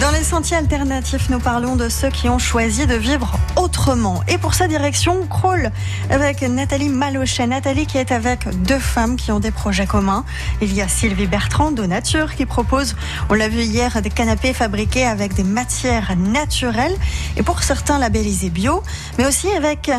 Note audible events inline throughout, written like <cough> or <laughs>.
Dans les sentiers alternatifs, nous parlons de ceux qui ont choisi de vivre autrement. Et pour sa direction, on crawl avec Nathalie Malochet. Nathalie qui est avec deux femmes qui ont des projets communs. Il y a Sylvie Bertrand de Nature qui propose, on l'a vu hier, des canapés fabriqués avec des matières naturelles et pour certains labellisés bio. Mais aussi avec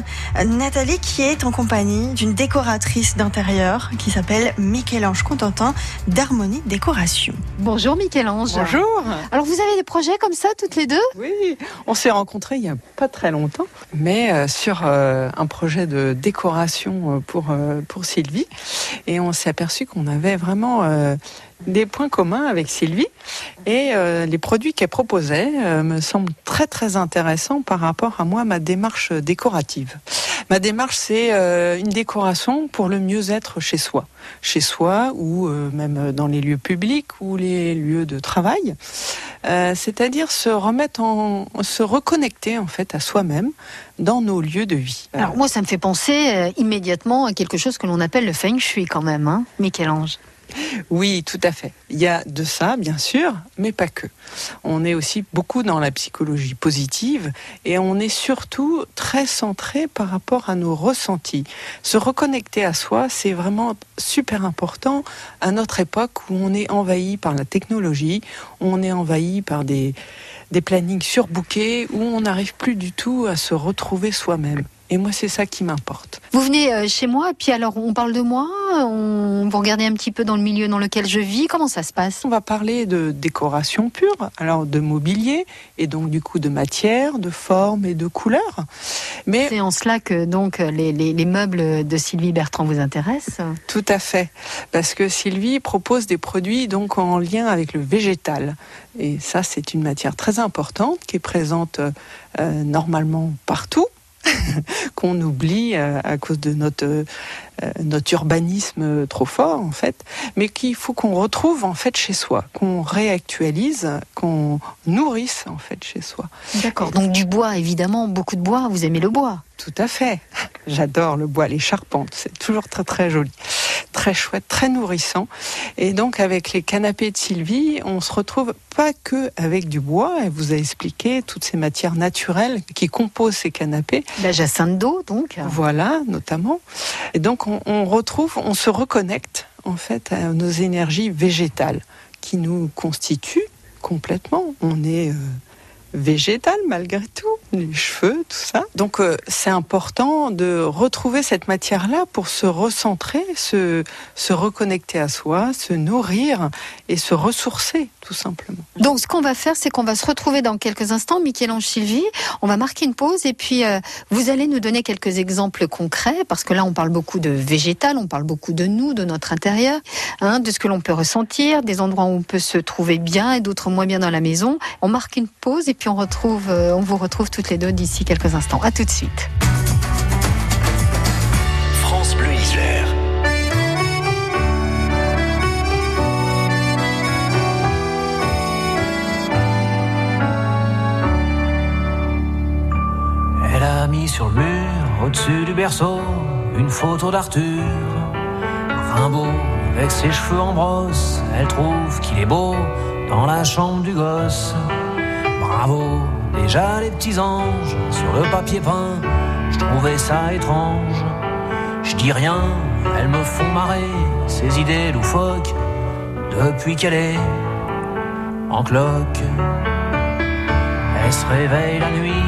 Nathalie qui est en compagnie d'une décoratrice d'intérieur qui s'appelle Michel-Ange Contentin d'Harmonie Décoration. Bonjour Michel-Ange. Bonjour. Alors vous avez des projets comme ça toutes les deux? Oui, on s'est rencontrés il y a pas très longtemps, mais euh, sur euh, un projet de décoration euh, pour, pour Sylvie. Et on s'est aperçu qu'on avait vraiment des points communs avec Sylvie et les produits qu'elle proposait me semblent très très intéressants par rapport à moi, ma démarche décorative. Ma démarche, c'est une décoration pour le mieux-être chez soi. Chez soi ou même dans les lieux publics ou les lieux de travail. C'est-à-dire se remettre en, se reconnecter en fait à soi-même dans nos lieux de vie. Alors moi, ça me fait penser euh, immédiatement à quelque chose que l'on appelle le feng shui quand même, hein, Michel-Ange. Oui, tout à fait. Il y a de ça, bien sûr, mais pas que. On est aussi beaucoup dans la psychologie positive et on est surtout très centré par rapport à nos ressentis. Se reconnecter à soi, c'est vraiment super important à notre époque où on est envahi par la technologie, on est envahi par des, des plannings surbookés, où on n'arrive plus du tout à se retrouver soi-même. Et moi, c'est ça qui m'importe. Vous venez euh, chez moi, et puis alors on parle de moi, on vous regardez un petit peu dans le milieu dans lequel je vis. Comment ça se passe? On va parler de décoration pure, alors de mobilier et donc du coup de matière, de forme et de couleur. Mais c'est en cela que donc les, les, meubles de Sylvie Bertrand vous intéressent? Tout à fait, parce que Sylvie propose des produits donc en lien avec le végétal. Et ça, c'est une matière très importante qui est présente euh, normalement partout <laughs> qu'on oublie euh, à cause de notre, euh, notre urbanisme trop fort, en fait, mais qu'il faut qu'on retrouve, en fait, chez soi, qu'on réactualise, qu'on nourrisse, en fait, chez soi. D'accord. Donc du bois, évidemment, beaucoup de bois. Vous aimez le bois Tout à fait. J'adore le bois, les charpentes. C'est toujours très, très joli très chouette, très nourrissant. Et donc avec les canapés de Sylvie, on se retrouve pas que avec du bois. Elle vous a expliqué toutes ces matières naturelles qui composent ces canapés. La jacinthe d'eau, donc. Voilà, notamment. Et donc on, retrouve, on se reconnecte en fait à nos énergies végétales qui nous constituent complètement. On est euh, végétal malgré tout, les cheveux, tout ça. Donc euh, c'est important de retrouver cette matière-là pour se recentrer, se, se reconnecter à soi, se nourrir et se ressourcer tout simplement. Donc ce qu'on va faire, c'est qu'on va se retrouver dans quelques instants, Michel-Ange Sylvie. On va marquer une pause et puis euh, vous allez nous donner quelques exemples concrets parce que là on parle beaucoup de végétal, on parle beaucoup de nous, de notre intérieur, hein, de ce que l'on peut ressentir, des endroits où on peut se trouver bien et d'autres moins bien dans la maison. On marque une pause et puis on, retrouve, euh, on vous retrouve toutes les deux d'ici quelques instants. À tout de suite. Sur le mur, au-dessus du berceau, une photo d'Arthur. Rimbaud, avec ses cheveux en brosse, elle trouve qu'il est beau dans la chambre du gosse bravo, déjà les petits anges sur le papier peint, je trouvais ça étrange. Je dis rien, elles me font marrer, ces idées loufoques, depuis qu'elle est en cloque. Elle se réveille la nuit,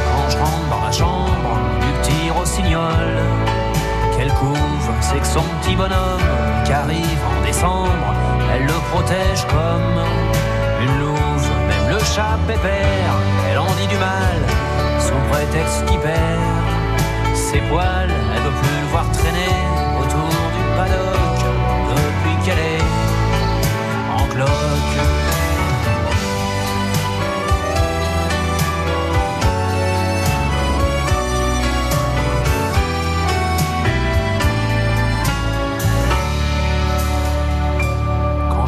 je rentre dans ma chambre du petit rossignol. Quelle couve, c'est que son petit bonhomme qui arrive en décembre, elle le protège comme une louve. Même le chat pépère, elle en dit du mal sous prétexte qu'il perd ses poils.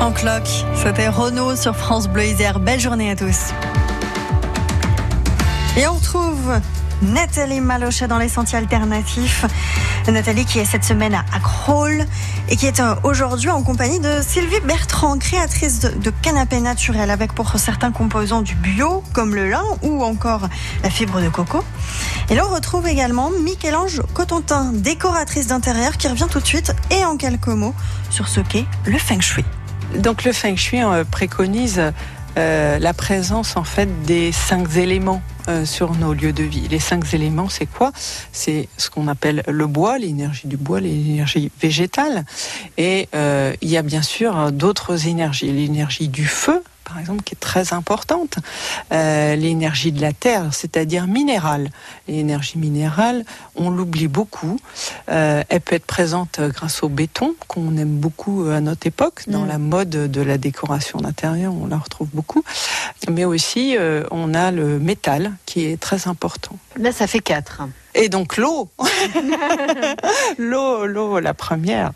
En cloque, c'était Renault sur France Bleu Isère. Belle journée à tous. Et on retrouve Nathalie Malochet dans les sentiers alternatifs. Nathalie qui est cette semaine à Crolles et qui est euh, aujourd'hui en compagnie de Sylvie Bertrand, créatrice de canapés naturels avec pour certains composants du bio comme le lin ou encore la fibre de coco. Et là on retrouve également Michel-Ange Cotentin, décoratrice d'intérieur qui revient tout de suite et en quelques mots sur ce qu'est le feng shui. Donc le feng shui euh, préconise euh, la présence en fait des cinq éléments euh, sur nos lieux de vie. Les cinq éléments, c'est quoi? C'est ce qu'on appelle le bois, l'énergie du bois, l'énergie végétale. Et euh, il y a bien sûr d'autres énergies. L'énergie du feu, par exemple, qui est très importante. Euh, l'énergie de la terre, c'est-à-dire minérale. L'énergie minérale, on l'oublie beaucoup. Euh, elle peut être présente grâce au béton, qu'on aime beaucoup à notre époque. Dans Mm. la mode de la décoration d'intérieur, on la retrouve beaucoup. Mais aussi, euh, on a le métal, qui est très important. Là, ça fait quatre. Et donc l'eau, <laughs> l'eau, l'eau, la première,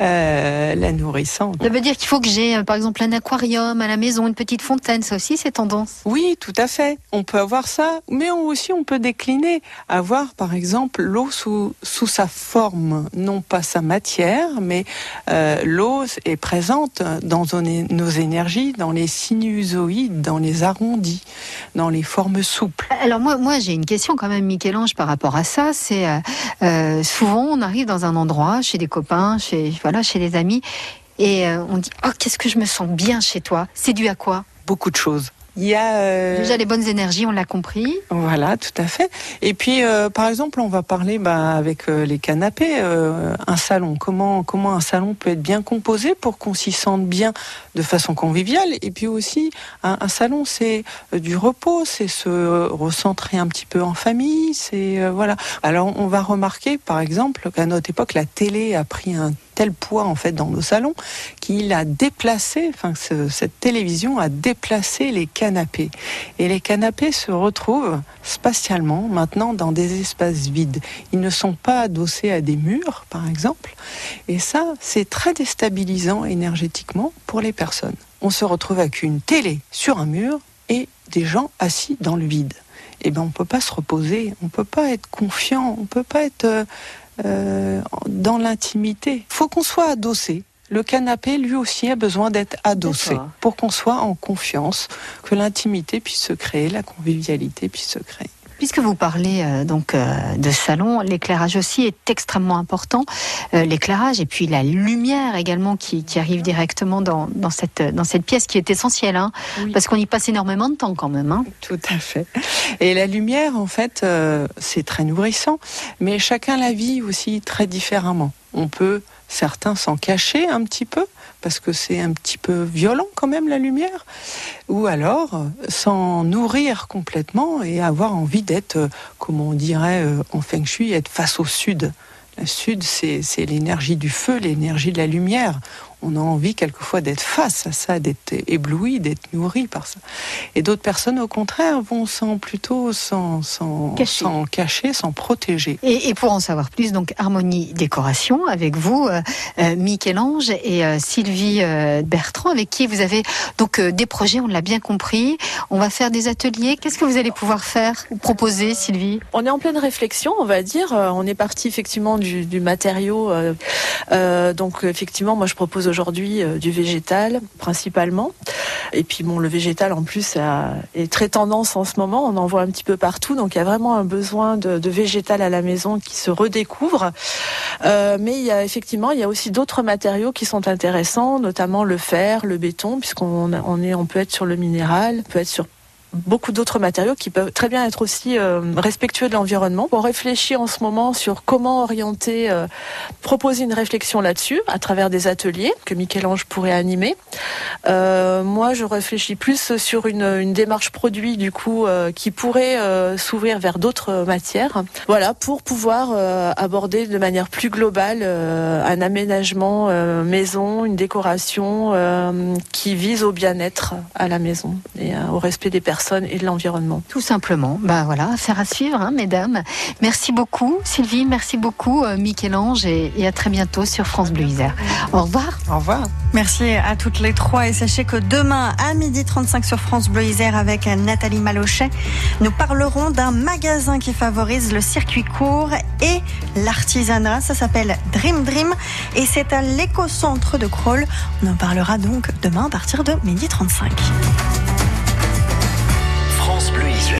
euh, la nourrissante. Ça veut dire qu'il faut que j'ai, euh, par exemple, un aquarium à la maison, une petite fontaine. Ça aussi, c'est tendance. Oui, tout à fait. On peut avoir ça, mais on- aussi on peut décliner, avoir par exemple l'eau sous, sous sa forme, non pas sa matière, mais euh, l'eau est présente dans nos énergies, dans les sinusoïdes, dans les arrondis, dans les formes souples. Alors moi, moi j'ai une question quand même, Michel-Ange, par rapport à ça. C'est euh, souvent on arrive dans un endroit, chez des copains, chez voilà, chez des amis, et euh, on dit oh qu'est-ce que je me sens bien chez toi. C'est dû à quoi? Beaucoup de choses. Il y a euh, Déjà les bonnes énergies, on l'a compris. Voilà, tout à fait. Et puis, euh, par exemple, on va parler bah, avec euh, les canapés, euh, un salon. Comment comment un salon peut être bien composé pour qu'on s'y sente bien de façon conviviale? Et puis aussi, un, un salon, c'est du repos, c'est se recentrer un petit peu en famille. C'est euh, voilà. Alors, on va remarquer, par exemple, qu'à notre époque, la télé a pris un tel poids en fait dans nos salons qu'il a déplacé, enfin ce- cette télévision a déplacé les canapés. Et les canapés se retrouvent spatialement maintenant dans des espaces vides. Ils ne sont pas adossés à des murs, par exemple. Et ça, c'est très déstabilisant énergétiquement pour les personnes. On se retrouve avec une télé sur un mur et des gens assis dans le vide. Eh ben, on peut pas se reposer, on peut pas être confiant, on peut pas être euh, dans l'intimité. Faut qu'on soit adossé. Le canapé, lui aussi, a besoin d'être adossé pour qu'on soit en confiance, que l'intimité puisse se créer, la convivialité puisse se créer. Puisque vous parlez euh, donc euh, de salon, l'éclairage aussi est extrêmement important. Euh, l'éclairage et puis la lumière également qui, qui arrive directement dans, dans, cette, dans cette pièce qui est essentielle, hein, Oui. parce qu'on y passe énormément de temps quand même. Hein. Tout à fait. Et la lumière, en fait, c'est très nourrissant, mais chacun la vit aussi très différemment. On peut, certains s'en cacher un petit peu, parce que c'est un petit peu violent quand même la lumière, ou alors euh, s'en nourrir complètement et avoir envie d'être, euh, comme on dirait euh, en feng shui, être face au sud. Le sud, c'est c'est l'énergie du feu, l'énergie de la lumière. On a envie quelquefois d'être face à ça, d'être ébloui, d'être nourri par ça. Et d'autres personnes, au contraire, vont sans plutôt s'en cacher. cacher, s'en protéger. Et, et, pour en savoir plus, donc Harmonie Décoration avec vous, euh, euh Michel-Ange et euh, Sylvie euh, Bertrand, avec qui vous avez donc euh, des projets, on l'a bien compris. On va faire des ateliers. Qu'est-ce que vous allez pouvoir faire ou proposer, Sylvie? On est en pleine réflexion, on va dire. On est parti effectivement du, du matériau. donc effectivement, moi je propose aujourd'hui du végétal principalement. Et puis bon, le végétal en plus est très tendance en ce moment. On en voit un petit peu partout. Donc il y a vraiment un besoin de, végétal à la maison qui se redécouvre. Euh, mais il y a effectivement, il y a aussi d'autres matériaux qui sont intéressants, notamment le fer, le béton, puisqu'on on est, on peut être sur le minéral, peut être sur beaucoup d'autres matériaux qui peuvent très bien être aussi euh, respectueux de l'environnement. On réfléchit en ce moment sur comment orienter, euh, proposer une réflexion là-dessus à travers des ateliers que Michel-Ange pourrait animer. Euh, moi, je réfléchis plus sur une, une démarche produit du coup qui pourrait s'ouvrir vers d'autres matières. Voilà, pour pouvoir aborder de manière plus globale un aménagement maison, une décoration qui vise au bien-être à la maison et au respect des personnes et de l'environnement. Tout simplement. Ben voilà, affaire à suivre, hein, mesdames. Merci beaucoup, Sylvie. Merci beaucoup, euh, Michel-Ange. Et, et, à très bientôt sur France Bleu Isère. Au revoir. Au revoir. Merci à toutes les trois. Et sachez que demain, à midi 35 sur France Bleu Isère, avec Nathalie Malochet, nous parlerons d'un magasin qui favorise le circuit court et l'artisanat. Ça s'appelle Dream Dream. Et c'est à l'éco-centre de Kroll. On en parlera donc demain à partir de midi 35. Bleu